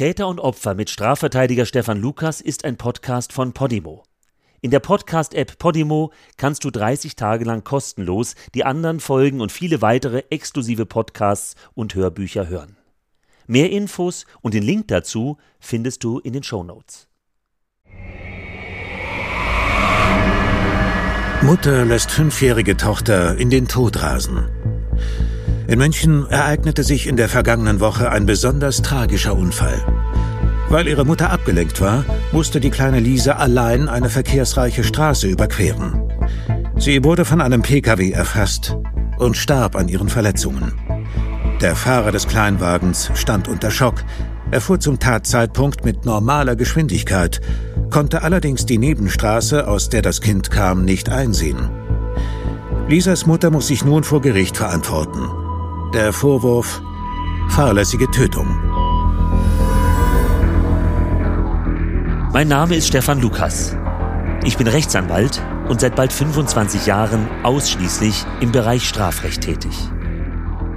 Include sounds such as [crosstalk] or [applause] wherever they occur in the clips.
Täter und Opfer mit Strafverteidiger Stefan Lukas ist ein Podcast von Podimo. In der Podcast-App Podimo kannst du 30 Tage lang kostenlos die anderen Folgen und viele weitere exklusive Podcasts und Hörbücher hören. Mehr Infos und den Link dazu findest du in den Show Notes. Mutter lässt fünfjährige Tochter in den Tod rasen. In München ereignete sich in der vergangenen Woche ein besonders tragischer Unfall. Weil ihre Mutter abgelenkt war, musste die kleine Lisa allein eine verkehrsreiche Straße überqueren. Sie wurde von einem Pkw erfasst und starb an ihren Verletzungen. Der Fahrer des Kleinwagens stand unter Schock. Er fuhr zum Tatzeitpunkt mit normaler Geschwindigkeit, konnte allerdings die Nebenstraße, aus der das Kind kam, nicht einsehen. Lisas Mutter muss sich nun vor Gericht verantworten. Der Vorwurf fahrlässige Tötung. Mein Name ist Stefan Lukas. Ich bin Rechtsanwalt und seit bald 25 Jahren ausschließlich im Bereich Strafrecht tätig.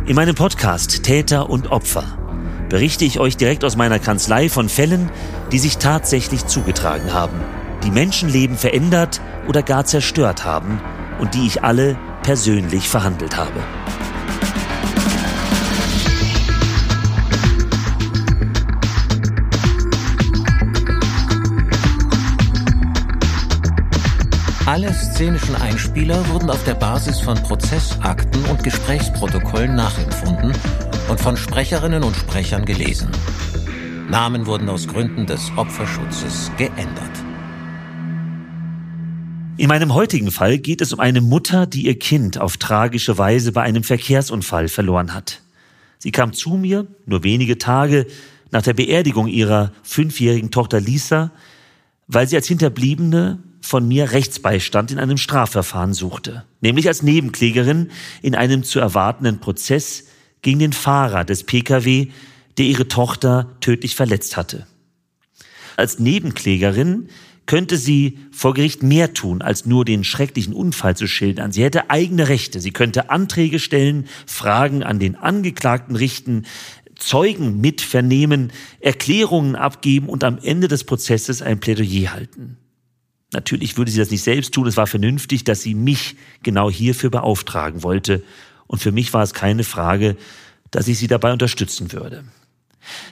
In meinem Podcast Täter und Opfer berichte ich euch direkt aus meiner Kanzlei von Fällen, die sich tatsächlich zugetragen haben, die Menschenleben verändert oder gar zerstört haben und die ich alle persönlich verhandelt habe. Alle szenischen Einspieler wurden auf der Basis von Prozessakten und Gesprächsprotokollen nachempfunden und von Sprecherinnen und Sprechern gelesen. Namen wurden aus Gründen des Opferschutzes geändert. In meinem heutigen Fall geht es um eine Mutter, die ihr Kind auf tragische Weise bei einem Verkehrsunfall verloren hat. Sie kam zu mir nur wenige Tage nach der Beerdigung ihrer fünfjährigen Tochter Lisa, weil sie als Hinterbliebene von mir Rechtsbeistand in einem Strafverfahren suchte, nämlich als Nebenklägerin in einem zu erwartenden Prozess gegen den Fahrer des Pkw, der ihre Tochter tödlich verletzt hatte. Als Nebenklägerin könnte sie vor Gericht mehr tun, als nur den schrecklichen Unfall zu schildern. Sie hätte eigene Rechte. Sie könnte Anträge stellen, Fragen an den Angeklagten richten, Zeugen mitvernehmen, Erklärungen abgeben und am Ende des Prozesses ein Plädoyer halten. Natürlich würde sie das nicht selbst tun. Es war vernünftig, dass sie mich genau hierfür beauftragen wollte. Und für mich war es keine Frage, dass ich sie dabei unterstützen würde.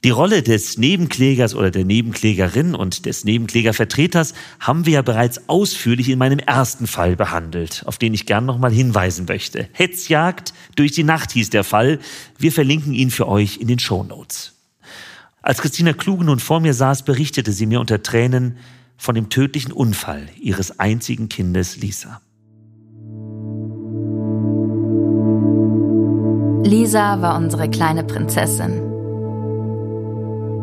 Die Rolle des Nebenklägers oder der Nebenklägerin und des Nebenklägervertreters haben wir ja bereits ausführlich in meinem ersten Fall behandelt, auf den ich gern nochmal hinweisen möchte. Hetzjagd durch die Nacht hieß der Fall. Wir verlinken ihn für euch in den Show Notes. Als Christina Kluge nun vor mir saß, berichtete sie mir unter Tränen, von dem tödlichen Unfall ihres einzigen Kindes Lisa. Lisa war unsere kleine Prinzessin.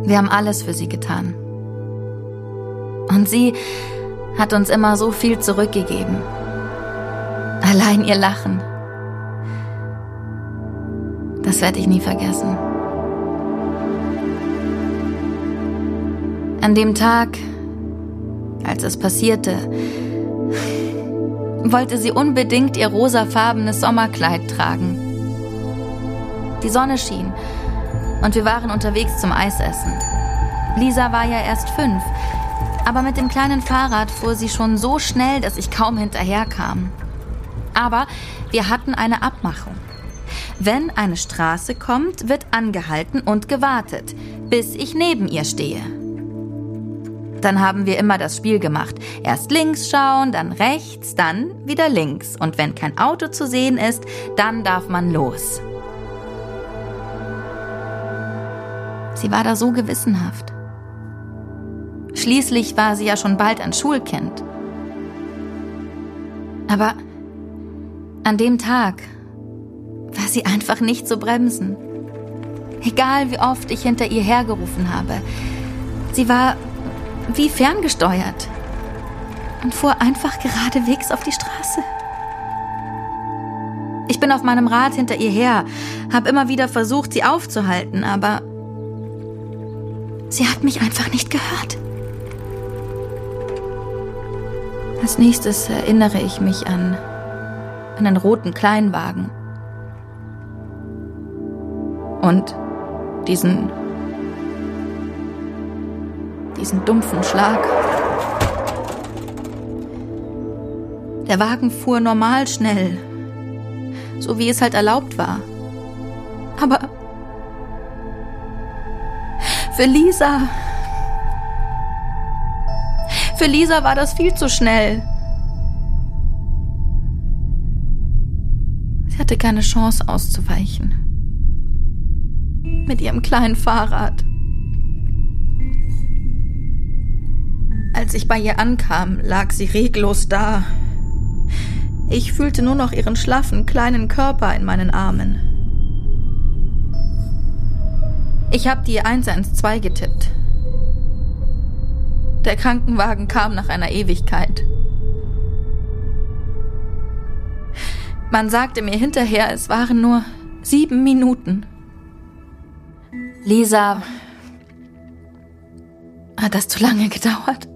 Wir haben alles für sie getan. Und sie hat uns immer so viel zurückgegeben. Allein ihr Lachen. Das werde ich nie vergessen. An dem Tag, als es passierte, wollte sie unbedingt ihr rosafarbenes Sommerkleid tragen. Die Sonne schien und wir waren unterwegs zum Eisessen. Lisa war ja erst fünf, aber mit dem kleinen Fahrrad fuhr sie schon so schnell, dass ich kaum hinterherkam. Aber wir hatten eine Abmachung. Wenn eine Straße kommt, wird angehalten und gewartet, bis ich neben ihr stehe. Dann haben wir immer das Spiel gemacht. Erst links schauen, dann rechts, dann wieder links. Und wenn kein Auto zu sehen ist, dann darf man los. Sie war da so gewissenhaft. Schließlich war sie ja schon bald ein Schulkind. Aber an dem Tag war sie einfach nicht zu bremsen. Egal wie oft ich hinter ihr hergerufen habe. Sie war wie ferngesteuert und fuhr einfach geradewegs auf die Straße. Ich bin auf meinem Rad hinter ihr her, habe immer wieder versucht, sie aufzuhalten, aber sie hat mich einfach nicht gehört. Als nächstes erinnere ich mich an einen roten Kleinwagen und diesen diesen dumpfen Schlag. Der Wagen fuhr normal schnell, so wie es halt erlaubt war. Aber für Lisa. Für Lisa war das viel zu schnell. Sie hatte keine Chance auszuweichen. Mit ihrem kleinen Fahrrad. Als ich bei ihr ankam, lag sie reglos da. Ich fühlte nur noch ihren schlaffen, kleinen Körper in meinen Armen. Ich habe die 112 getippt. Der Krankenwagen kam nach einer Ewigkeit. Man sagte mir hinterher, es waren nur sieben Minuten. Lisa, hat das zu lange gedauert?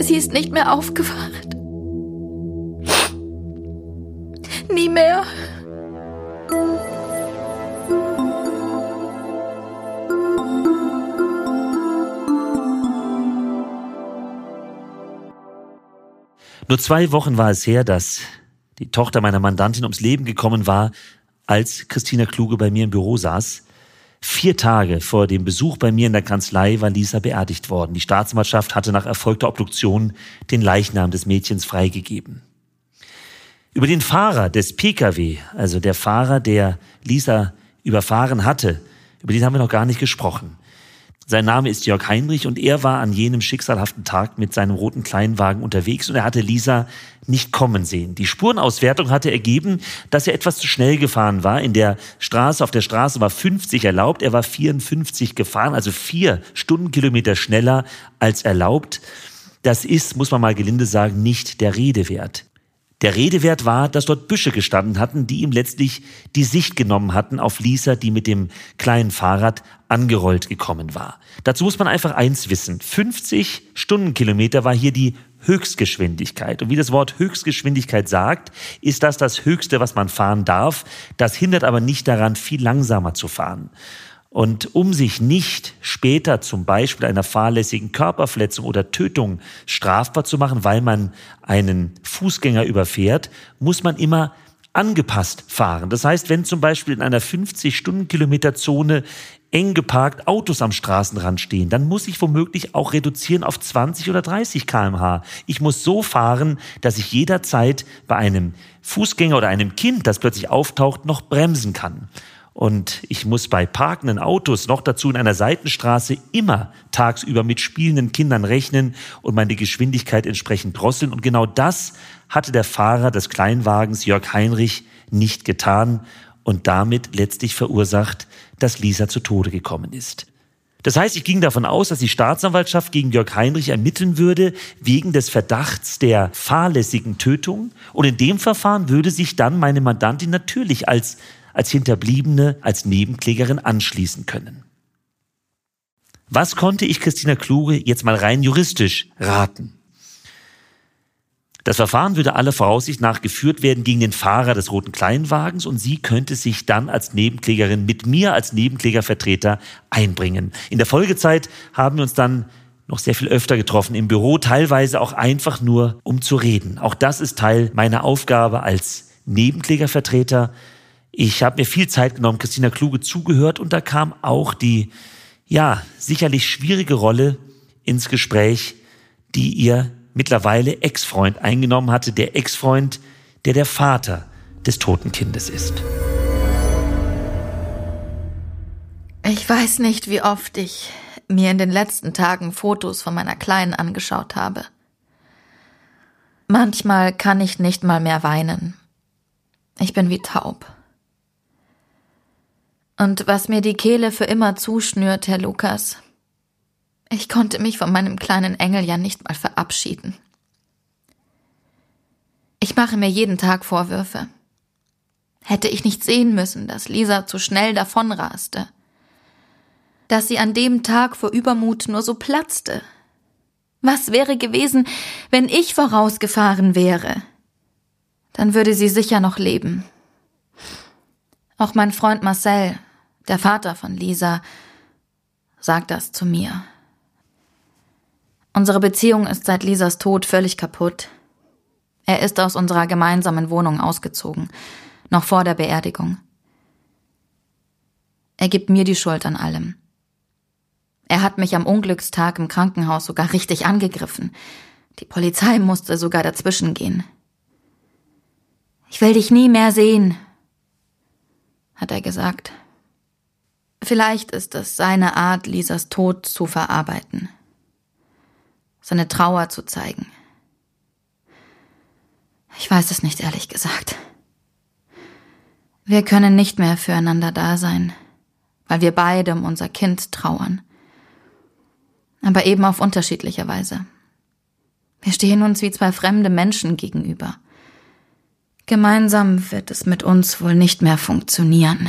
Sie ist nicht mehr aufgewacht. Nie mehr. Nur zwei Wochen war es her, dass die Tochter meiner Mandantin ums Leben gekommen war, als Christina Kluge bei mir im Büro saß. Vier Tage vor dem Besuch bei mir in der Kanzlei war Lisa beerdigt worden. Die Staatsanwaltschaft hatte nach erfolgter Obduktion den Leichnam des Mädchens freigegeben. Über den Fahrer des Pkw, also der Fahrer, der Lisa überfahren hatte, über den haben wir noch gar nicht gesprochen. Sein Name ist Jörg Heinrich und er war an jenem schicksalhaften Tag mit seinem roten Kleinwagen unterwegs und er hatte Lisa nicht kommen sehen. Die Spurenauswertung hatte ergeben, dass er etwas zu schnell gefahren war. In der Straße, auf der Straße war 50 erlaubt, er war 54 gefahren, also vier Stundenkilometer schneller als erlaubt. Das ist, muss man mal gelinde sagen, nicht der Rede wert. Der Redewert war, dass dort Büsche gestanden hatten, die ihm letztlich die Sicht genommen hatten auf Lisa, die mit dem kleinen Fahrrad angerollt gekommen war. Dazu muss man einfach eins wissen. 50 Stundenkilometer war hier die Höchstgeschwindigkeit. Und wie das Wort Höchstgeschwindigkeit sagt, ist das das Höchste, was man fahren darf. Das hindert aber nicht daran, viel langsamer zu fahren. Und um sich nicht später zum Beispiel einer fahrlässigen Körperverletzung oder Tötung strafbar zu machen, weil man einen Fußgänger überfährt, muss man immer angepasst fahren. Das heißt, wenn zum Beispiel in einer 50 Stundenkilometer Zone eng geparkt Autos am Straßenrand stehen, dann muss ich womöglich auch reduzieren auf 20 oder 30 kmh. Ich muss so fahren, dass ich jederzeit bei einem Fußgänger oder einem Kind, das plötzlich auftaucht, noch bremsen kann. Und ich muss bei parkenden Autos noch dazu in einer Seitenstraße immer tagsüber mit spielenden Kindern rechnen und meine Geschwindigkeit entsprechend drosseln. Und genau das hatte der Fahrer des Kleinwagens Jörg Heinrich nicht getan und damit letztlich verursacht, dass Lisa zu Tode gekommen ist. Das heißt, ich ging davon aus, dass die Staatsanwaltschaft gegen Jörg Heinrich ermitteln würde wegen des Verdachts der fahrlässigen Tötung. Und in dem Verfahren würde sich dann meine Mandantin natürlich als als Hinterbliebene, als Nebenklägerin anschließen können. Was konnte ich Christina Kluge jetzt mal rein juristisch raten? Das Verfahren würde aller Voraussicht nach geführt werden gegen den Fahrer des roten Kleinwagens und sie könnte sich dann als Nebenklägerin mit mir als Nebenklägervertreter einbringen. In der Folgezeit haben wir uns dann noch sehr viel öfter getroffen im Büro, teilweise auch einfach nur um zu reden. Auch das ist Teil meiner Aufgabe als Nebenklägervertreter, ich habe mir viel Zeit genommen, Christina Kluge zugehört und da kam auch die, ja, sicherlich schwierige Rolle ins Gespräch, die ihr mittlerweile Ex-Freund eingenommen hatte, der Ex-Freund, der der Vater des toten Kindes ist. Ich weiß nicht, wie oft ich mir in den letzten Tagen Fotos von meiner Kleinen angeschaut habe. Manchmal kann ich nicht mal mehr weinen. Ich bin wie taub. Und was mir die Kehle für immer zuschnürt, Herr Lukas. Ich konnte mich von meinem kleinen Engel ja nicht mal verabschieden. Ich mache mir jeden Tag Vorwürfe. Hätte ich nicht sehen müssen, dass Lisa zu schnell davonraste. Dass sie an dem Tag vor Übermut nur so platzte. Was wäre gewesen, wenn ich vorausgefahren wäre? Dann würde sie sicher noch leben. Auch mein Freund Marcel der Vater von Lisa, Sag das zu mir. Unsere Beziehung ist seit Lisas Tod völlig kaputt. Er ist aus unserer gemeinsamen Wohnung ausgezogen, noch vor der Beerdigung. Er gibt mir die Schuld an allem. Er hat mich am Unglückstag im Krankenhaus sogar richtig angegriffen. Die Polizei musste sogar dazwischen gehen. Ich will dich nie mehr sehen, hat er gesagt. Vielleicht ist es seine Art, Lisas Tod zu verarbeiten, seine Trauer zu zeigen. Ich weiß es nicht ehrlich gesagt. Wir können nicht mehr füreinander da sein, weil wir beide um unser Kind trauern aber eben auf unterschiedliche Weise. Wir stehen uns wie zwei fremde Menschen gegenüber. Gemeinsam wird es mit uns wohl nicht mehr funktionieren.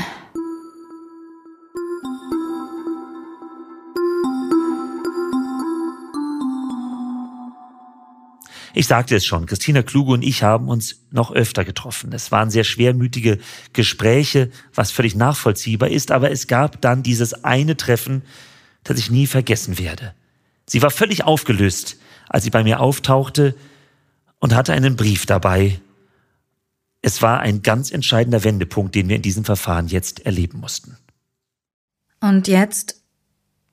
Ich sagte es schon, Christina Kluge und ich haben uns noch öfter getroffen. Es waren sehr schwermütige Gespräche, was völlig nachvollziehbar ist, aber es gab dann dieses eine Treffen, das ich nie vergessen werde. Sie war völlig aufgelöst, als sie bei mir auftauchte und hatte einen Brief dabei. Es war ein ganz entscheidender Wendepunkt, den wir in diesem Verfahren jetzt erleben mussten. Und jetzt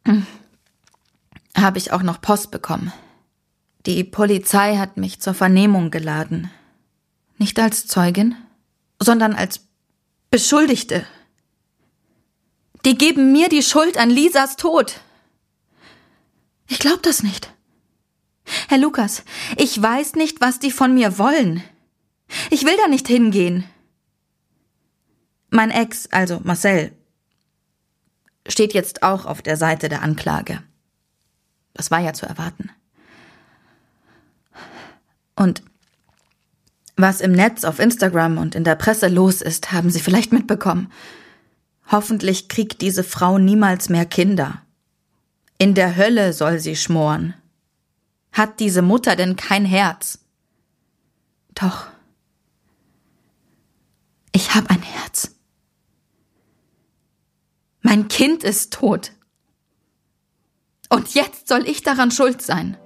[clears throat] habe ich auch noch Post bekommen. Die Polizei hat mich zur Vernehmung geladen. Nicht als Zeugin, sondern als Beschuldigte. Die geben mir die Schuld an Lisas Tod. Ich glaub das nicht. Herr Lukas, ich weiß nicht, was die von mir wollen. Ich will da nicht hingehen. Mein Ex, also Marcel, steht jetzt auch auf der Seite der Anklage. Das war ja zu erwarten. Und was im Netz, auf Instagram und in der Presse los ist, haben Sie vielleicht mitbekommen. Hoffentlich kriegt diese Frau niemals mehr Kinder. In der Hölle soll sie schmoren. Hat diese Mutter denn kein Herz? Doch. Ich hab ein Herz. Mein Kind ist tot. Und jetzt soll ich daran schuld sein.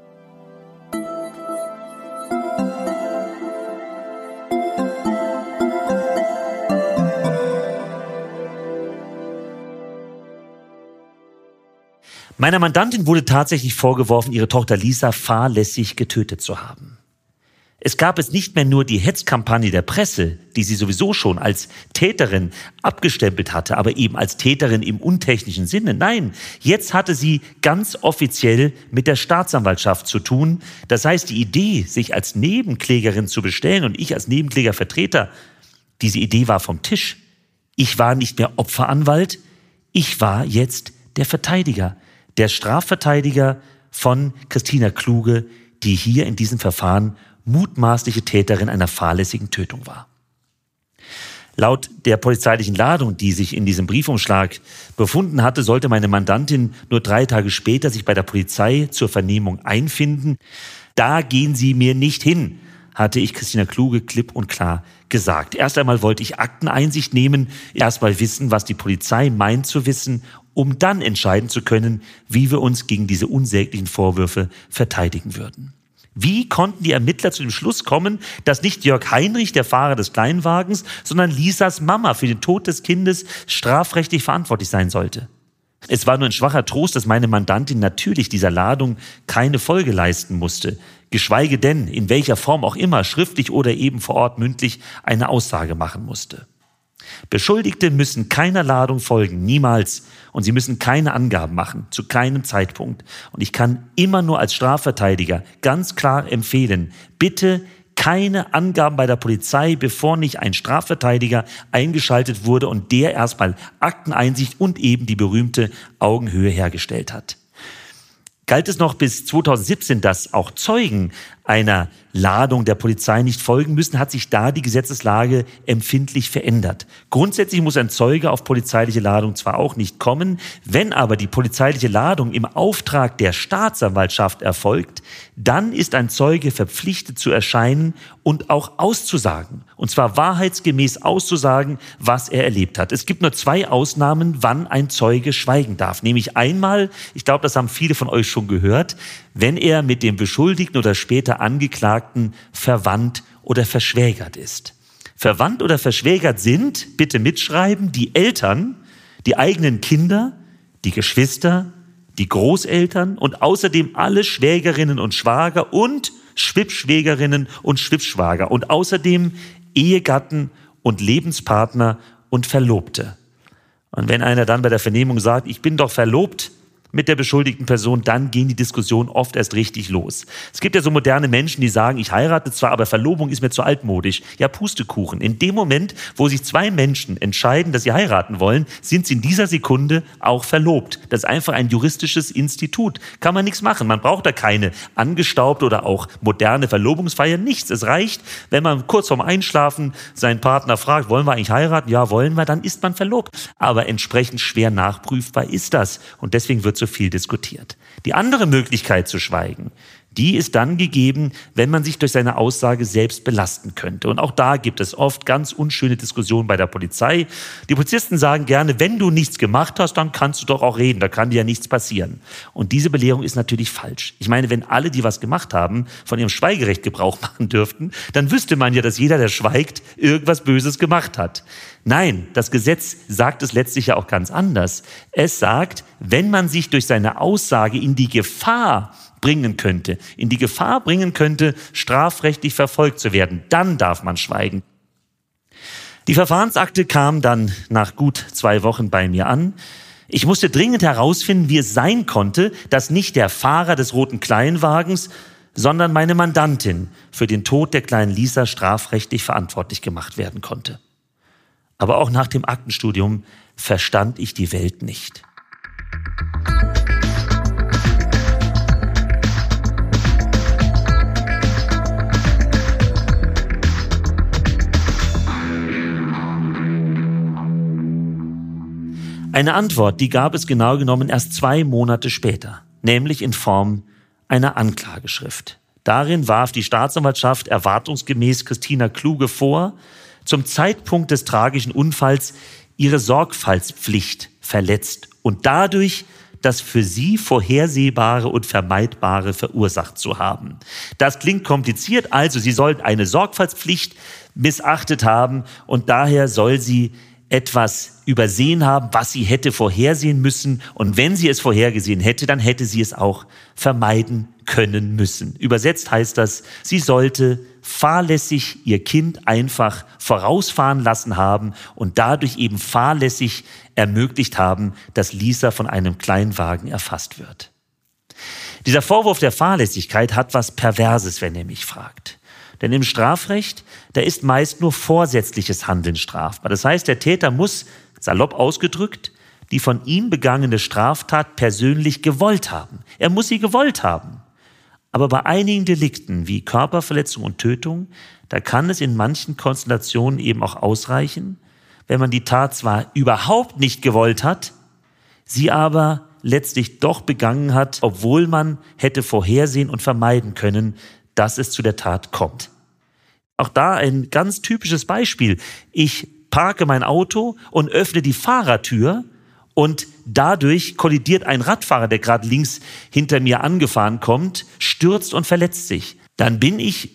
Meiner Mandantin wurde tatsächlich vorgeworfen, ihre Tochter Lisa fahrlässig getötet zu haben. Es gab es nicht mehr nur die Hetzkampagne der Presse, die sie sowieso schon als Täterin abgestempelt hatte, aber eben als Täterin im untechnischen Sinne. Nein, jetzt hatte sie ganz offiziell mit der Staatsanwaltschaft zu tun. Das heißt, die Idee, sich als Nebenklägerin zu bestellen und ich als Nebenklägervertreter, diese Idee war vom Tisch. Ich war nicht mehr Opferanwalt, ich war jetzt der Verteidiger der Strafverteidiger von Christina Kluge, die hier in diesem Verfahren mutmaßliche Täterin einer fahrlässigen Tötung war. Laut der polizeilichen Ladung, die sich in diesem Briefumschlag befunden hatte, sollte meine Mandantin nur drei Tage später sich bei der Polizei zur Vernehmung einfinden. Da gehen Sie mir nicht hin, hatte ich Christina Kluge klipp und klar gesagt. Erst einmal wollte ich Akteneinsicht nehmen, erst mal wissen, was die Polizei meint zu wissen um dann entscheiden zu können, wie wir uns gegen diese unsäglichen Vorwürfe verteidigen würden. Wie konnten die Ermittler zu dem Schluss kommen, dass nicht Jörg Heinrich, der Fahrer des Kleinwagens, sondern Lisas Mama für den Tod des Kindes strafrechtlich verantwortlich sein sollte? Es war nur ein schwacher Trost, dass meine Mandantin natürlich dieser Ladung keine Folge leisten musste, geschweige denn, in welcher Form auch immer, schriftlich oder eben vor Ort mündlich, eine Aussage machen musste. Beschuldigte müssen keiner Ladung folgen, niemals. Und sie müssen keine Angaben machen, zu keinem Zeitpunkt. Und ich kann immer nur als Strafverteidiger ganz klar empfehlen, bitte keine Angaben bei der Polizei, bevor nicht ein Strafverteidiger eingeschaltet wurde und der erstmal Akteneinsicht und eben die berühmte Augenhöhe hergestellt hat galt es noch bis 2017, dass auch Zeugen einer Ladung der Polizei nicht folgen müssen, hat sich da die Gesetzeslage empfindlich verändert. Grundsätzlich muss ein Zeuge auf polizeiliche Ladung zwar auch nicht kommen, wenn aber die polizeiliche Ladung im Auftrag der Staatsanwaltschaft erfolgt, dann ist ein Zeuge verpflichtet zu erscheinen und auch auszusagen. Und zwar wahrheitsgemäß auszusagen, was er erlebt hat. Es gibt nur zwei Ausnahmen, wann ein Zeuge schweigen darf. Nämlich einmal, ich glaube, das haben viele von euch schon gehört, wenn er mit dem Beschuldigten oder später Angeklagten verwandt oder verschwägert ist. Verwandt oder verschwägert sind, bitte mitschreiben, die Eltern, die eigenen Kinder, die Geschwister, die Großeltern und außerdem alle Schwägerinnen und Schwager und Schwippschwägerinnen und Schwippschwager und außerdem Ehegatten und Lebenspartner und Verlobte. Und wenn einer dann bei der Vernehmung sagt, ich bin doch verlobt, mit der beschuldigten Person, dann gehen die Diskussionen oft erst richtig los. Es gibt ja so moderne Menschen, die sagen, ich heirate zwar, aber Verlobung ist mir zu altmodisch. Ja, Pustekuchen. In dem Moment, wo sich zwei Menschen entscheiden, dass sie heiraten wollen, sind sie in dieser Sekunde auch verlobt. Das ist einfach ein juristisches Institut. Kann man nichts machen. Man braucht da keine angestaubte oder auch moderne Verlobungsfeier. Nichts. Es reicht, wenn man kurz vorm Einschlafen seinen Partner fragt, wollen wir eigentlich heiraten? Ja, wollen wir. Dann ist man verlobt. Aber entsprechend schwer nachprüfbar ist das. Und deswegen wird so viel diskutiert. Die andere Möglichkeit zu schweigen, die ist dann gegeben, wenn man sich durch seine Aussage selbst belasten könnte. Und auch da gibt es oft ganz unschöne Diskussionen bei der Polizei. Die Polizisten sagen gerne, wenn du nichts gemacht hast, dann kannst du doch auch reden, da kann dir ja nichts passieren. Und diese Belehrung ist natürlich falsch. Ich meine, wenn alle, die was gemacht haben, von ihrem Schweigerecht Gebrauch [laughs] machen dürften, dann wüsste man ja, dass jeder, der schweigt, irgendwas Böses gemacht hat. Nein, das Gesetz sagt es letztlich ja auch ganz anders. Es sagt, wenn man sich durch seine Aussage in die Gefahr bringen könnte, in die Gefahr bringen könnte, strafrechtlich verfolgt zu werden, dann darf man schweigen. Die Verfahrensakte kam dann nach gut zwei Wochen bei mir an. Ich musste dringend herausfinden, wie es sein konnte, dass nicht der Fahrer des roten Kleinwagens, sondern meine Mandantin für den Tod der kleinen Lisa strafrechtlich verantwortlich gemacht werden konnte. Aber auch nach dem Aktenstudium verstand ich die Welt nicht. Eine Antwort, die gab es genau genommen erst zwei Monate später, nämlich in Form einer Anklageschrift. Darin warf die Staatsanwaltschaft erwartungsgemäß Christina Kluge vor, zum Zeitpunkt des tragischen Unfalls ihre Sorgfaltspflicht verletzt und dadurch das für sie Vorhersehbare und Vermeidbare verursacht zu haben. Das klingt kompliziert, also sie sollten eine Sorgfaltspflicht missachtet haben und daher soll sie etwas übersehen haben, was sie hätte vorhersehen müssen. Und wenn sie es vorhergesehen hätte, dann hätte sie es auch vermeiden können müssen. Übersetzt heißt das, sie sollte fahrlässig ihr Kind einfach vorausfahren lassen haben und dadurch eben fahrlässig ermöglicht haben, dass Lisa von einem Kleinwagen erfasst wird. Dieser Vorwurf der Fahrlässigkeit hat was Perverses, wenn ihr mich fragt. Denn im Strafrecht, da ist meist nur vorsätzliches Handeln strafbar. Das heißt, der Täter muss, salopp ausgedrückt, die von ihm begangene Straftat persönlich gewollt haben. Er muss sie gewollt haben. Aber bei einigen Delikten wie Körperverletzung und Tötung, da kann es in manchen Konstellationen eben auch ausreichen, wenn man die Tat zwar überhaupt nicht gewollt hat, sie aber letztlich doch begangen hat, obwohl man hätte vorhersehen und vermeiden können, dass es zu der Tat kommt. Auch da ein ganz typisches Beispiel. Ich parke mein Auto und öffne die Fahrertür und dadurch kollidiert ein Radfahrer, der gerade links hinter mir angefahren kommt, stürzt und verletzt sich. Dann bin ich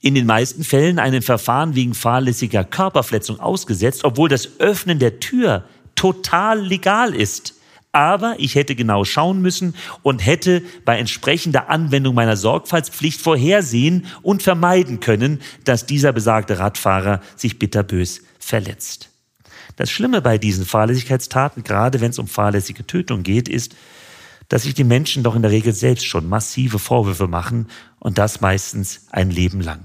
in den meisten Fällen einem Verfahren wegen fahrlässiger Körperverletzung ausgesetzt, obwohl das Öffnen der Tür total legal ist aber ich hätte genau schauen müssen und hätte bei entsprechender Anwendung meiner Sorgfaltspflicht vorhersehen und vermeiden können, dass dieser besagte Radfahrer sich bitterbös verletzt. Das Schlimme bei diesen Fahrlässigkeitstaten, gerade wenn es um fahrlässige Tötung geht, ist, dass sich die Menschen doch in der Regel selbst schon massive Vorwürfe machen und das meistens ein Leben lang.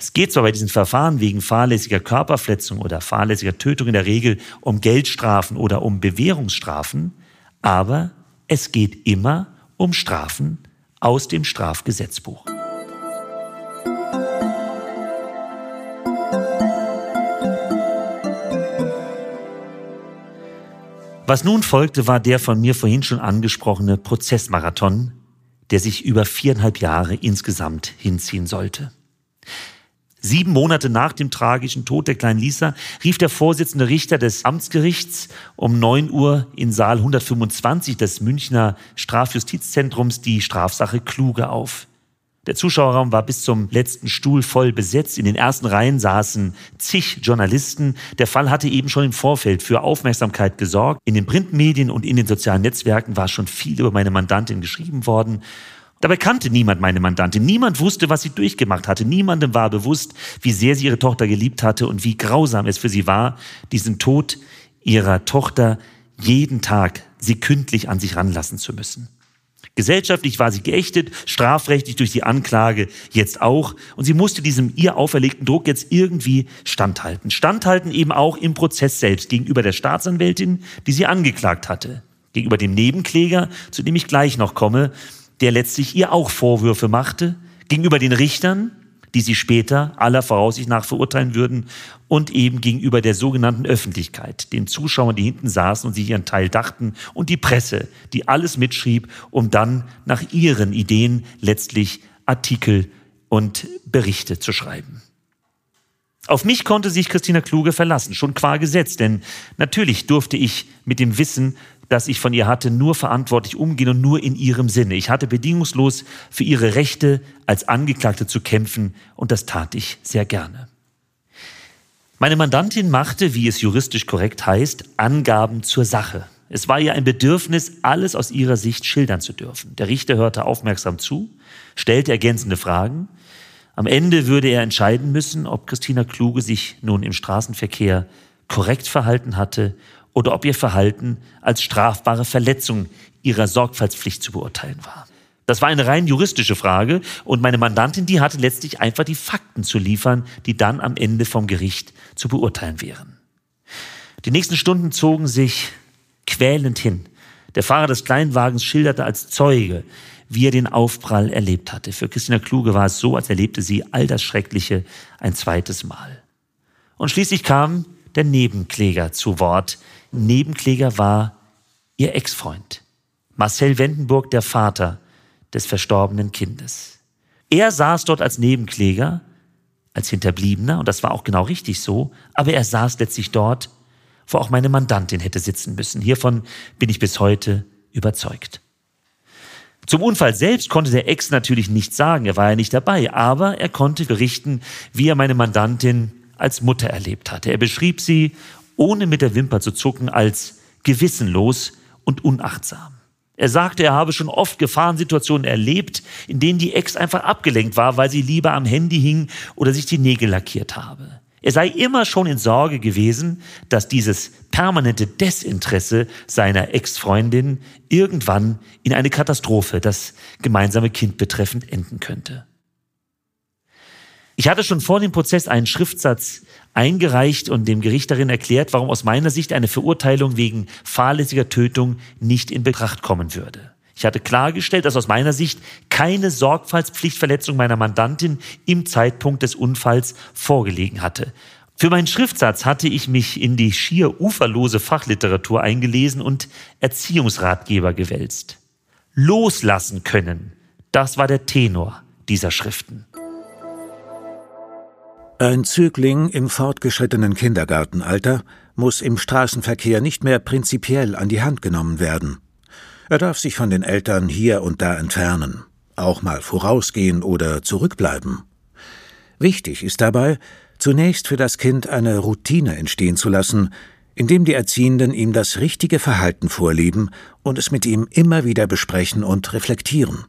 Es geht zwar bei diesen Verfahren wegen fahrlässiger Körperverletzung oder fahrlässiger Tötung in der Regel um Geldstrafen oder um Bewährungsstrafen, aber es geht immer um Strafen aus dem Strafgesetzbuch. Was nun folgte, war der von mir vorhin schon angesprochene Prozessmarathon, der sich über viereinhalb Jahre insgesamt hinziehen sollte. Sieben Monate nach dem tragischen Tod der kleinen Lisa rief der Vorsitzende Richter des Amtsgerichts um neun Uhr in Saal 125 des Münchner Strafjustizzentrums die Strafsache Kluge auf. Der Zuschauerraum war bis zum letzten Stuhl voll besetzt. In den ersten Reihen saßen zig Journalisten. Der Fall hatte eben schon im Vorfeld für Aufmerksamkeit gesorgt. In den Printmedien und in den sozialen Netzwerken war schon viel über meine Mandantin geschrieben worden. Dabei kannte niemand meine Mandantin. Niemand wusste, was sie durchgemacht hatte. Niemandem war bewusst, wie sehr sie ihre Tochter geliebt hatte und wie grausam es für sie war, diesen Tod ihrer Tochter jeden Tag sekündlich an sich ranlassen zu müssen. Gesellschaftlich war sie geächtet, strafrechtlich durch die Anklage jetzt auch. Und sie musste diesem ihr auferlegten Druck jetzt irgendwie standhalten. Standhalten eben auch im Prozess selbst gegenüber der Staatsanwältin, die sie angeklagt hatte. Gegenüber dem Nebenkläger, zu dem ich gleich noch komme, der letztlich ihr auch Vorwürfe machte, gegenüber den Richtern, die sie später aller Voraussicht nach verurteilen würden, und eben gegenüber der sogenannten Öffentlichkeit, den Zuschauern, die hinten saßen und sich ihren Teil dachten, und die Presse, die alles mitschrieb, um dann nach ihren Ideen letztlich Artikel und Berichte zu schreiben. Auf mich konnte sich Christina Kluge verlassen, schon qua Gesetz, denn natürlich durfte ich mit dem Wissen das ich von ihr hatte, nur verantwortlich umgehen und nur in ihrem Sinne. Ich hatte bedingungslos für ihre Rechte als Angeklagte zu kämpfen und das tat ich sehr gerne. Meine Mandantin machte, wie es juristisch korrekt heißt, Angaben zur Sache. Es war ihr ein Bedürfnis, alles aus ihrer Sicht schildern zu dürfen. Der Richter hörte aufmerksam zu, stellte ergänzende Fragen. Am Ende würde er entscheiden müssen, ob Christina Kluge sich nun im Straßenverkehr korrekt verhalten hatte oder ob ihr Verhalten als strafbare Verletzung ihrer Sorgfaltspflicht zu beurteilen war. Das war eine rein juristische Frage und meine Mandantin, die hatte letztlich einfach die Fakten zu liefern, die dann am Ende vom Gericht zu beurteilen wären. Die nächsten Stunden zogen sich quälend hin. Der Fahrer des Kleinwagens schilderte als Zeuge, wie er den Aufprall erlebt hatte. Für Christina Kluge war es so, als erlebte sie all das Schreckliche ein zweites Mal. Und schließlich kam der Nebenkläger zu Wort, Nebenkläger war ihr Ex-Freund, Marcel Wendenburg, der Vater des verstorbenen Kindes. Er saß dort als Nebenkläger, als Hinterbliebener, und das war auch genau richtig so, aber er saß letztlich dort, wo auch meine Mandantin hätte sitzen müssen. Hiervon bin ich bis heute überzeugt. Zum Unfall selbst konnte der Ex natürlich nichts sagen, er war ja nicht dabei, aber er konnte berichten, wie er meine Mandantin als Mutter erlebt hatte. Er beschrieb sie ohne mit der Wimper zu zucken, als gewissenlos und unachtsam. Er sagte, er habe schon oft Gefahrensituationen erlebt, in denen die Ex einfach abgelenkt war, weil sie lieber am Handy hing oder sich die Nägel lackiert habe. Er sei immer schon in Sorge gewesen, dass dieses permanente Desinteresse seiner Ex-Freundin irgendwann in eine Katastrophe, das gemeinsame Kind betreffend, enden könnte. Ich hatte schon vor dem Prozess einen Schriftsatz eingereicht und dem Gericht darin erklärt, warum aus meiner Sicht eine Verurteilung wegen fahrlässiger Tötung nicht in Betracht kommen würde. Ich hatte klargestellt, dass aus meiner Sicht keine Sorgfaltspflichtverletzung meiner Mandantin im Zeitpunkt des Unfalls vorgelegen hatte. Für meinen Schriftsatz hatte ich mich in die schier uferlose Fachliteratur eingelesen und Erziehungsratgeber gewälzt. Loslassen können, das war der Tenor dieser Schriften. Ein Zögling im fortgeschrittenen Kindergartenalter muss im Straßenverkehr nicht mehr prinzipiell an die Hand genommen werden. Er darf sich von den Eltern hier und da entfernen, auch mal vorausgehen oder zurückbleiben. Wichtig ist dabei, zunächst für das Kind eine Routine entstehen zu lassen, indem die Erziehenden ihm das richtige Verhalten vorleben und es mit ihm immer wieder besprechen und reflektieren.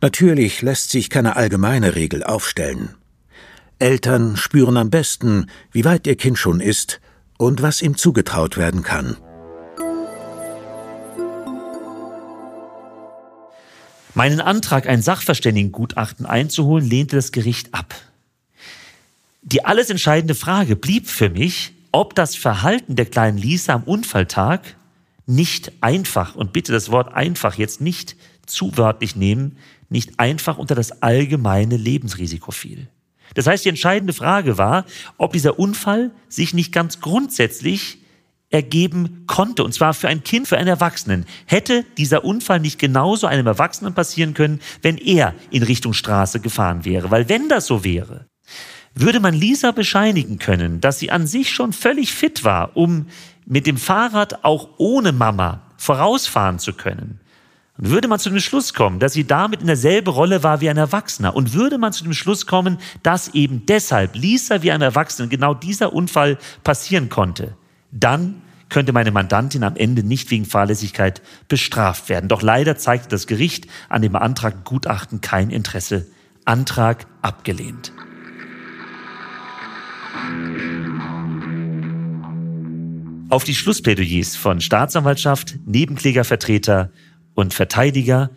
Natürlich lässt sich keine allgemeine Regel aufstellen. Eltern spüren am besten, wie weit ihr Kind schon ist und was ihm zugetraut werden kann. Meinen Antrag, ein Sachverständigengutachten einzuholen, lehnte das Gericht ab. Die alles entscheidende Frage blieb für mich, ob das Verhalten der kleinen Lisa am Unfalltag nicht einfach, und bitte das Wort einfach jetzt nicht zu wörtlich nehmen, nicht einfach unter das allgemeine Lebensrisiko fiel. Das heißt, die entscheidende Frage war, ob dieser Unfall sich nicht ganz grundsätzlich ergeben konnte, und zwar für ein Kind, für einen Erwachsenen. Hätte dieser Unfall nicht genauso einem Erwachsenen passieren können, wenn er in Richtung Straße gefahren wäre? Weil wenn das so wäre, würde man Lisa bescheinigen können, dass sie an sich schon völlig fit war, um mit dem Fahrrad auch ohne Mama vorausfahren zu können. Würde man zu dem Schluss kommen, dass sie damit in derselben Rolle war wie ein Erwachsener und würde man zu dem Schluss kommen, dass eben deshalb Lisa wie ein Erwachsener genau dieser Unfall passieren konnte, dann könnte meine Mandantin am Ende nicht wegen Fahrlässigkeit bestraft werden. Doch leider zeigte das Gericht an dem beantragten Gutachten kein Interesse. Antrag abgelehnt. Auf die Schlussplädoyers von Staatsanwaltschaft, Nebenklägervertreter und Verteidiger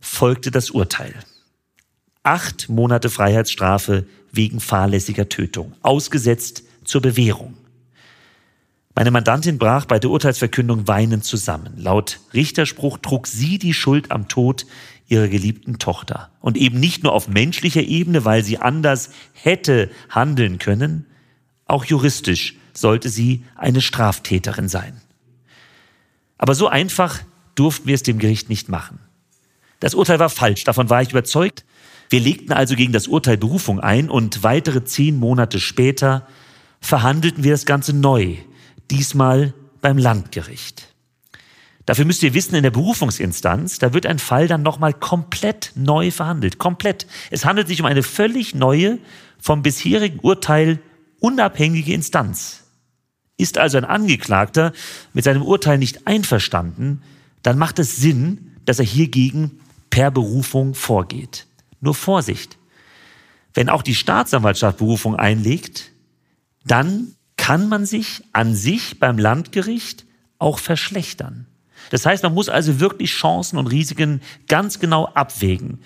folgte das Urteil. Acht Monate Freiheitsstrafe wegen fahrlässiger Tötung, ausgesetzt zur Bewährung. Meine Mandantin brach bei der Urteilsverkündung weinend zusammen. Laut Richterspruch trug sie die Schuld am Tod ihrer geliebten Tochter. Und eben nicht nur auf menschlicher Ebene, weil sie anders hätte handeln können, auch juristisch sollte sie eine Straftäterin sein. Aber so einfach durften wir es dem Gericht nicht machen. Das Urteil war falsch, davon war ich überzeugt. Wir legten also gegen das Urteil Berufung ein und weitere zehn Monate später verhandelten wir das Ganze neu diesmal beim Landgericht. Dafür müsst ihr wissen, in der Berufungsinstanz, da wird ein Fall dann nochmal komplett neu verhandelt. Komplett. Es handelt sich um eine völlig neue, vom bisherigen Urteil unabhängige Instanz. Ist also ein Angeklagter mit seinem Urteil nicht einverstanden, dann macht es Sinn, dass er hiergegen per Berufung vorgeht. Nur Vorsicht. Wenn auch die Staatsanwaltschaft Berufung einlegt, dann kann man sich an sich beim Landgericht auch verschlechtern. Das heißt, man muss also wirklich Chancen und Risiken ganz genau abwägen.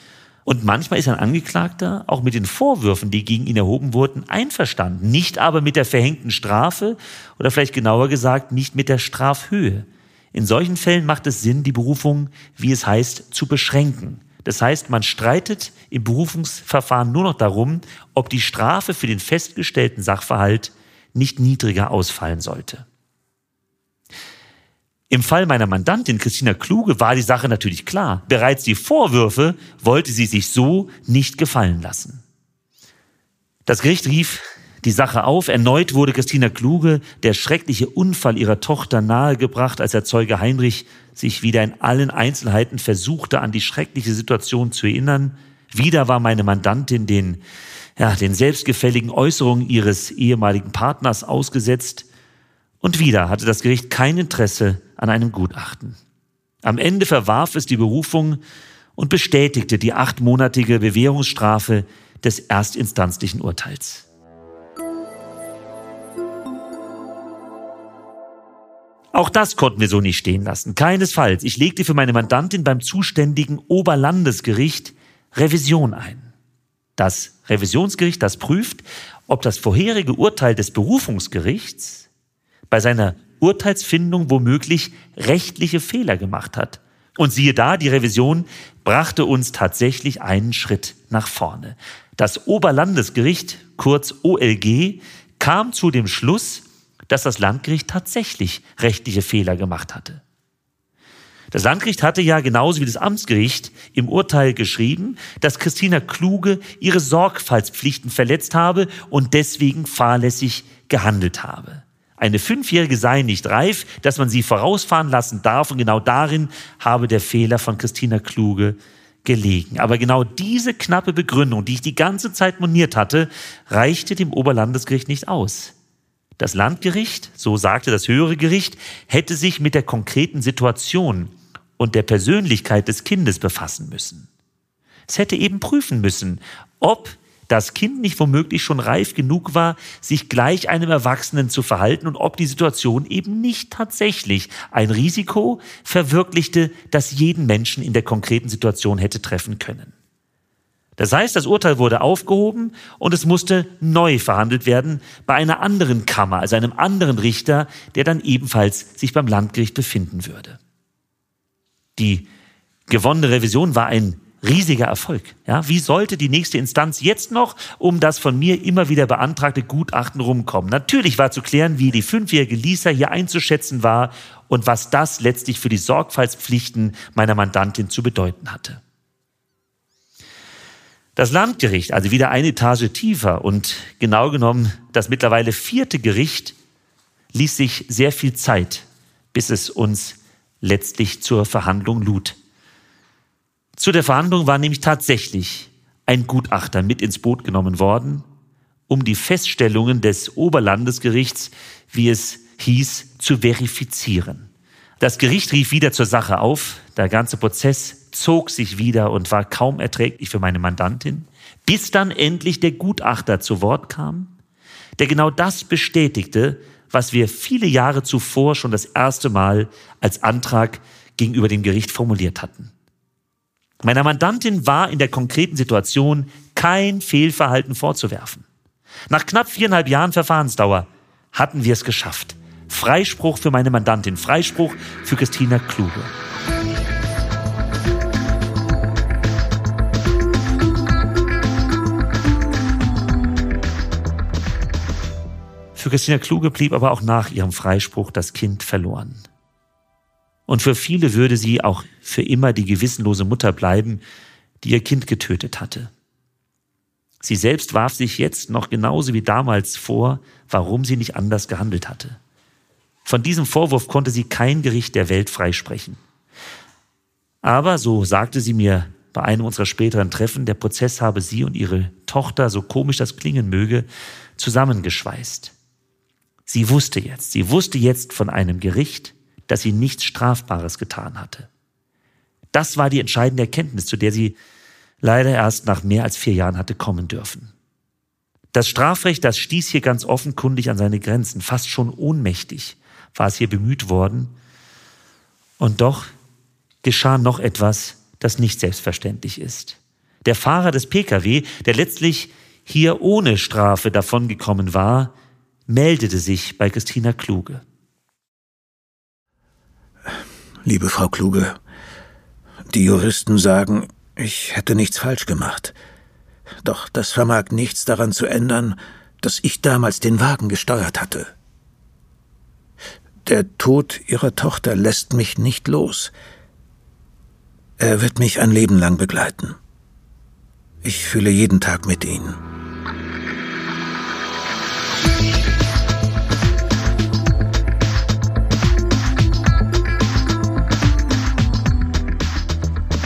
Und manchmal ist ein Angeklagter auch mit den Vorwürfen, die gegen ihn erhoben wurden, einverstanden, nicht aber mit der verhängten Strafe oder vielleicht genauer gesagt nicht mit der Strafhöhe. In solchen Fällen macht es Sinn, die Berufung, wie es heißt, zu beschränken. Das heißt, man streitet im Berufungsverfahren nur noch darum, ob die Strafe für den festgestellten Sachverhalt nicht niedriger ausfallen sollte. Im Fall meiner Mandantin Christina Kluge war die Sache natürlich klar. Bereits die Vorwürfe wollte sie sich so nicht gefallen lassen. Das Gericht rief die Sache auf. Erneut wurde Christina Kluge der schreckliche Unfall ihrer Tochter nahegebracht, als der Zeuge Heinrich sich wieder in allen Einzelheiten versuchte, an die schreckliche Situation zu erinnern. Wieder war meine Mandantin den ja, den selbstgefälligen Äußerungen ihres ehemaligen Partners ausgesetzt. Und wieder hatte das Gericht kein Interesse an einem Gutachten. Am Ende verwarf es die Berufung und bestätigte die achtmonatige Bewährungsstrafe des erstinstanzlichen Urteils. Auch das konnten wir so nicht stehen lassen. Keinesfalls. Ich legte für meine Mandantin beim zuständigen Oberlandesgericht Revision ein. Das Revisionsgericht, das prüft, ob das vorherige Urteil des Berufungsgerichts bei seiner Urteilsfindung womöglich rechtliche Fehler gemacht hat. Und siehe da, die Revision brachte uns tatsächlich einen Schritt nach vorne. Das Oberlandesgericht, kurz OLG, kam zu dem Schluss, dass das Landgericht tatsächlich rechtliche Fehler gemacht hatte. Das Landgericht hatte ja genauso wie das Amtsgericht im Urteil geschrieben, dass Christina Kluge ihre Sorgfaltspflichten verletzt habe und deswegen fahrlässig gehandelt habe. Eine Fünfjährige sei nicht reif, dass man sie vorausfahren lassen darf und genau darin habe der Fehler von Christina Kluge gelegen. Aber genau diese knappe Begründung, die ich die ganze Zeit moniert hatte, reichte dem Oberlandesgericht nicht aus. Das Landgericht, so sagte das höhere Gericht, hätte sich mit der konkreten Situation und der Persönlichkeit des Kindes befassen müssen. Es hätte eben prüfen müssen, ob das Kind nicht womöglich schon reif genug war, sich gleich einem Erwachsenen zu verhalten und ob die Situation eben nicht tatsächlich ein Risiko verwirklichte, das jeden Menschen in der konkreten Situation hätte treffen können. Das heißt, das Urteil wurde aufgehoben und es musste neu verhandelt werden bei einer anderen Kammer, also einem anderen Richter, der dann ebenfalls sich beim Landgericht befinden würde. Die gewonnene Revision war ein riesiger Erfolg. Ja, wie sollte die nächste Instanz jetzt noch um das von mir immer wieder beantragte Gutachten rumkommen? Natürlich war zu klären, wie die fünfjährige Lisa hier einzuschätzen war und was das letztlich für die Sorgfaltspflichten meiner Mandantin zu bedeuten hatte. Das Landgericht, also wieder eine Etage tiefer und genau genommen das mittlerweile vierte Gericht, ließ sich sehr viel Zeit, bis es uns letztlich zur Verhandlung lud. Zu der Verhandlung war nämlich tatsächlich ein Gutachter mit ins Boot genommen worden, um die Feststellungen des Oberlandesgerichts, wie es hieß, zu verifizieren. Das Gericht rief wieder zur Sache auf, der ganze Prozess zog sich wieder und war kaum erträglich für meine Mandantin, bis dann endlich der Gutachter zu Wort kam, der genau das bestätigte, was wir viele Jahre zuvor schon das erste Mal als Antrag gegenüber dem Gericht formuliert hatten. Meiner Mandantin war in der konkreten Situation kein Fehlverhalten vorzuwerfen. Nach knapp viereinhalb Jahren Verfahrensdauer hatten wir es geschafft. Freispruch für meine Mandantin, Freispruch für Christina Kluge. Für Christina Kluge blieb aber auch nach ihrem Freispruch das Kind verloren. Und für viele würde sie auch für immer die gewissenlose Mutter bleiben, die ihr Kind getötet hatte. Sie selbst warf sich jetzt noch genauso wie damals vor, warum sie nicht anders gehandelt hatte. Von diesem Vorwurf konnte sie kein Gericht der Welt freisprechen. Aber, so sagte sie mir bei einem unserer späteren Treffen, der Prozess habe sie und ihre Tochter, so komisch das klingen möge, zusammengeschweißt. Sie wusste jetzt, sie wusste jetzt von einem Gericht, dass sie nichts Strafbares getan hatte. Das war die entscheidende Erkenntnis, zu der sie leider erst nach mehr als vier Jahren hatte kommen dürfen. Das Strafrecht, das stieß hier ganz offenkundig an seine Grenzen. Fast schon ohnmächtig war es hier bemüht worden. Und doch geschah noch etwas, das nicht selbstverständlich ist. Der Fahrer des Pkw, der letztlich hier ohne Strafe davongekommen war, meldete sich bei Christina Kluge. Liebe Frau Kluge, die Juristen sagen, ich hätte nichts falsch gemacht. Doch das vermag nichts daran zu ändern, dass ich damals den Wagen gesteuert hatte. Der Tod Ihrer Tochter lässt mich nicht los. Er wird mich ein Leben lang begleiten. Ich fühle jeden Tag mit Ihnen.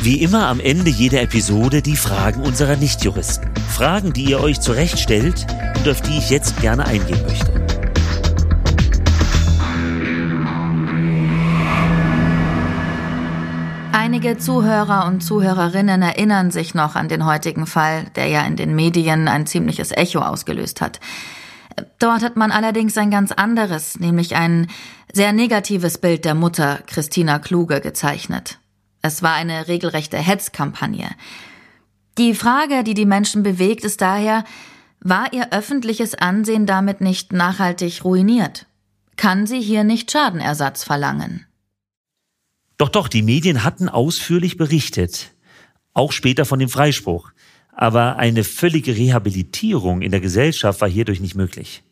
Wie immer am Ende jeder Episode die Fragen unserer Nichtjuristen. Fragen, die ihr euch zurecht stellt und auf die ich jetzt gerne eingehen möchte. Einige Zuhörer und Zuhörerinnen erinnern sich noch an den heutigen Fall, der ja in den Medien ein ziemliches Echo ausgelöst hat. Dort hat man allerdings ein ganz anderes, nämlich ein sehr negatives Bild der Mutter Christina Kluge gezeichnet. Es war eine regelrechte Hetzkampagne. Die Frage, die die Menschen bewegt, ist daher, war ihr öffentliches Ansehen damit nicht nachhaltig ruiniert? Kann sie hier nicht Schadenersatz verlangen? Doch, doch, die Medien hatten ausführlich berichtet, auch später von dem Freispruch. Aber eine völlige Rehabilitierung in der Gesellschaft war hierdurch nicht möglich.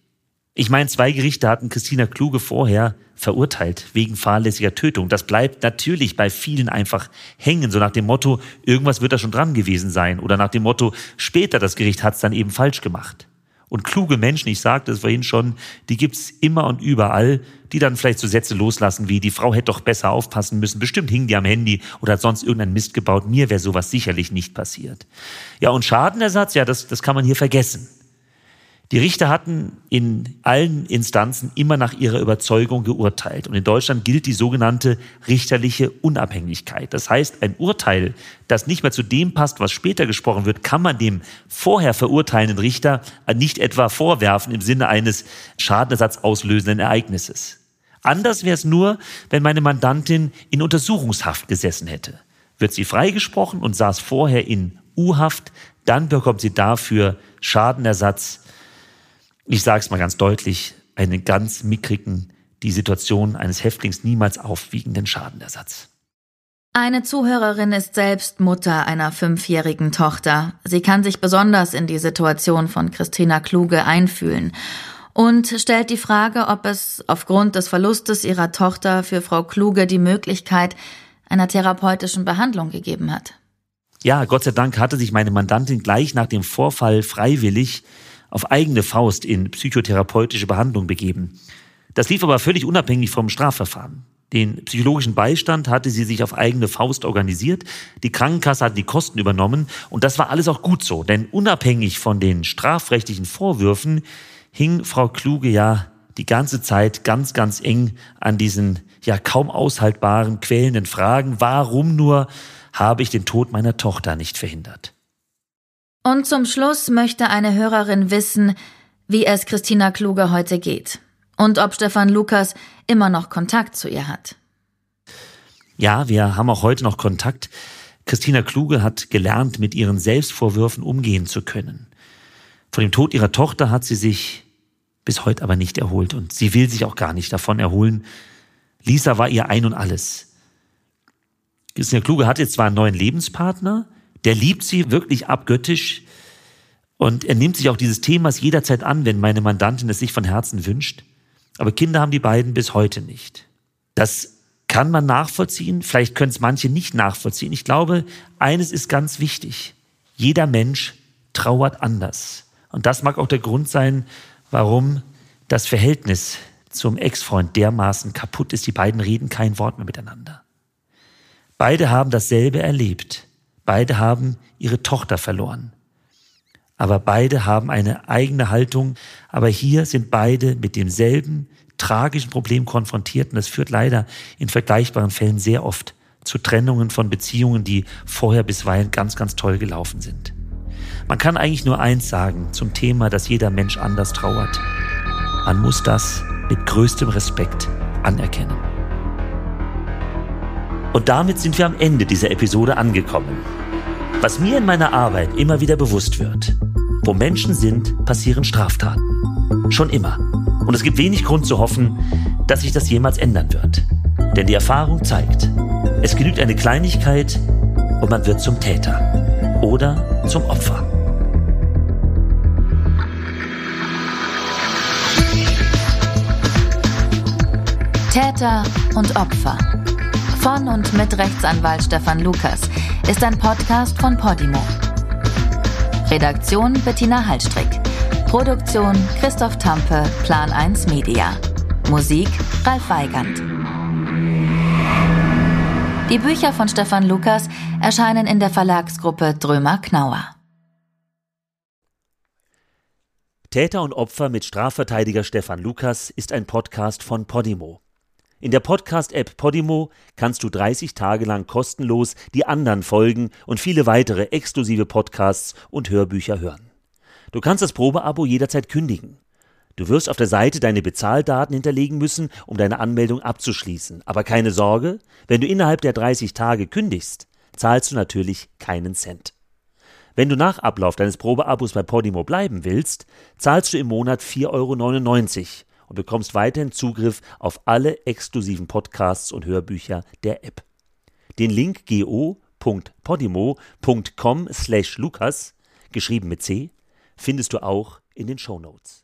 Ich meine, zwei Gerichte hatten Christina Kluge vorher verurteilt wegen fahrlässiger Tötung. Das bleibt natürlich bei vielen einfach hängen, so nach dem Motto, irgendwas wird da schon dran gewesen sein oder nach dem Motto, später das Gericht hat es dann eben falsch gemacht. Und kluge Menschen, ich sagte es vorhin schon, die gibt's immer und überall, die dann vielleicht so Sätze loslassen wie, die Frau hätte doch besser aufpassen müssen, bestimmt hing die am Handy oder hat sonst irgendeinen Mist gebaut, mir wäre sowas sicherlich nicht passiert. Ja, und Schadenersatz, ja, das, das kann man hier vergessen. Die Richter hatten in allen Instanzen immer nach ihrer Überzeugung geurteilt. Und in Deutschland gilt die sogenannte richterliche Unabhängigkeit. Das heißt, ein Urteil, das nicht mehr zu dem passt, was später gesprochen wird, kann man dem vorher verurteilenden Richter nicht etwa vorwerfen im Sinne eines schadenersatzauslösenden Ereignisses. Anders wäre es nur, wenn meine Mandantin in Untersuchungshaft gesessen hätte. Wird sie freigesprochen und saß vorher in U-Haft, dann bekommt sie dafür Schadenersatz ich sage es mal ganz deutlich, einen ganz mickrigen, die Situation eines Häftlings niemals aufwiegenden Schadenersatz. Eine Zuhörerin ist selbst Mutter einer fünfjährigen Tochter. Sie kann sich besonders in die Situation von Christina Kluge einfühlen und stellt die Frage, ob es aufgrund des Verlustes ihrer Tochter für Frau Kluge die Möglichkeit einer therapeutischen Behandlung gegeben hat. Ja, Gott sei Dank hatte sich meine Mandantin gleich nach dem Vorfall freiwillig auf eigene Faust in psychotherapeutische Behandlung begeben. Das lief aber völlig unabhängig vom Strafverfahren. Den psychologischen Beistand hatte sie sich auf eigene Faust organisiert. Die Krankenkasse hat die Kosten übernommen. Und das war alles auch gut so. Denn unabhängig von den strafrechtlichen Vorwürfen hing Frau Kluge ja die ganze Zeit ganz, ganz eng an diesen ja kaum aushaltbaren, quälenden Fragen. Warum nur habe ich den Tod meiner Tochter nicht verhindert? Und zum Schluss möchte eine Hörerin wissen, wie es Christina Kluge heute geht und ob Stefan Lukas immer noch Kontakt zu ihr hat. Ja, wir haben auch heute noch Kontakt. Christina Kluge hat gelernt, mit ihren Selbstvorwürfen umgehen zu können. Von dem Tod ihrer Tochter hat sie sich bis heute aber nicht erholt und sie will sich auch gar nicht davon erholen. Lisa war ihr ein und alles. Christina Kluge hat jetzt zwar einen neuen Lebenspartner, der liebt sie wirklich abgöttisch und er nimmt sich auch dieses Themas jederzeit an, wenn meine Mandantin es sich von Herzen wünscht. Aber Kinder haben die beiden bis heute nicht. Das kann man nachvollziehen, vielleicht können es manche nicht nachvollziehen. Ich glaube, eines ist ganz wichtig. Jeder Mensch trauert anders. Und das mag auch der Grund sein, warum das Verhältnis zum Ex-Freund dermaßen kaputt ist. Die beiden reden kein Wort mehr miteinander. Beide haben dasselbe erlebt. Beide haben ihre Tochter verloren. Aber beide haben eine eigene Haltung. Aber hier sind beide mit demselben tragischen Problem konfrontiert. Und das führt leider in vergleichbaren Fällen sehr oft zu Trennungen von Beziehungen, die vorher bisweilen ganz, ganz toll gelaufen sind. Man kann eigentlich nur eins sagen zum Thema, dass jeder Mensch anders trauert. Man muss das mit größtem Respekt anerkennen. Und damit sind wir am Ende dieser Episode angekommen. Was mir in meiner Arbeit immer wieder bewusst wird, wo Menschen sind, passieren Straftaten. Schon immer. Und es gibt wenig Grund zu hoffen, dass sich das jemals ändern wird. Denn die Erfahrung zeigt, es genügt eine Kleinigkeit und man wird zum Täter oder zum Opfer. Täter und Opfer. Von und mit Rechtsanwalt Stefan Lukas ist ein Podcast von Podimo. Redaktion Bettina Hallstrick. Produktion Christoph Tampe, Plan 1 Media. Musik Ralf Weigand. Die Bücher von Stefan Lukas erscheinen in der Verlagsgruppe Drömer Knauer. Täter und Opfer mit Strafverteidiger Stefan Lukas ist ein Podcast von Podimo. In der Podcast-App Podimo kannst du 30 Tage lang kostenlos die anderen Folgen und viele weitere exklusive Podcasts und Hörbücher hören. Du kannst das Probeabo jederzeit kündigen. Du wirst auf der Seite deine Bezahldaten hinterlegen müssen, um deine Anmeldung abzuschließen. Aber keine Sorge, wenn du innerhalb der 30 Tage kündigst, zahlst du natürlich keinen Cent. Wenn du nach Ablauf deines Probeabos bei Podimo bleiben willst, zahlst du im Monat 4,99 Euro und bekommst weiterhin Zugriff auf alle exklusiven Podcasts und Hörbücher der App. Den Link go.podimo.com slash Lukas, geschrieben mit C, findest du auch in den Show Notes.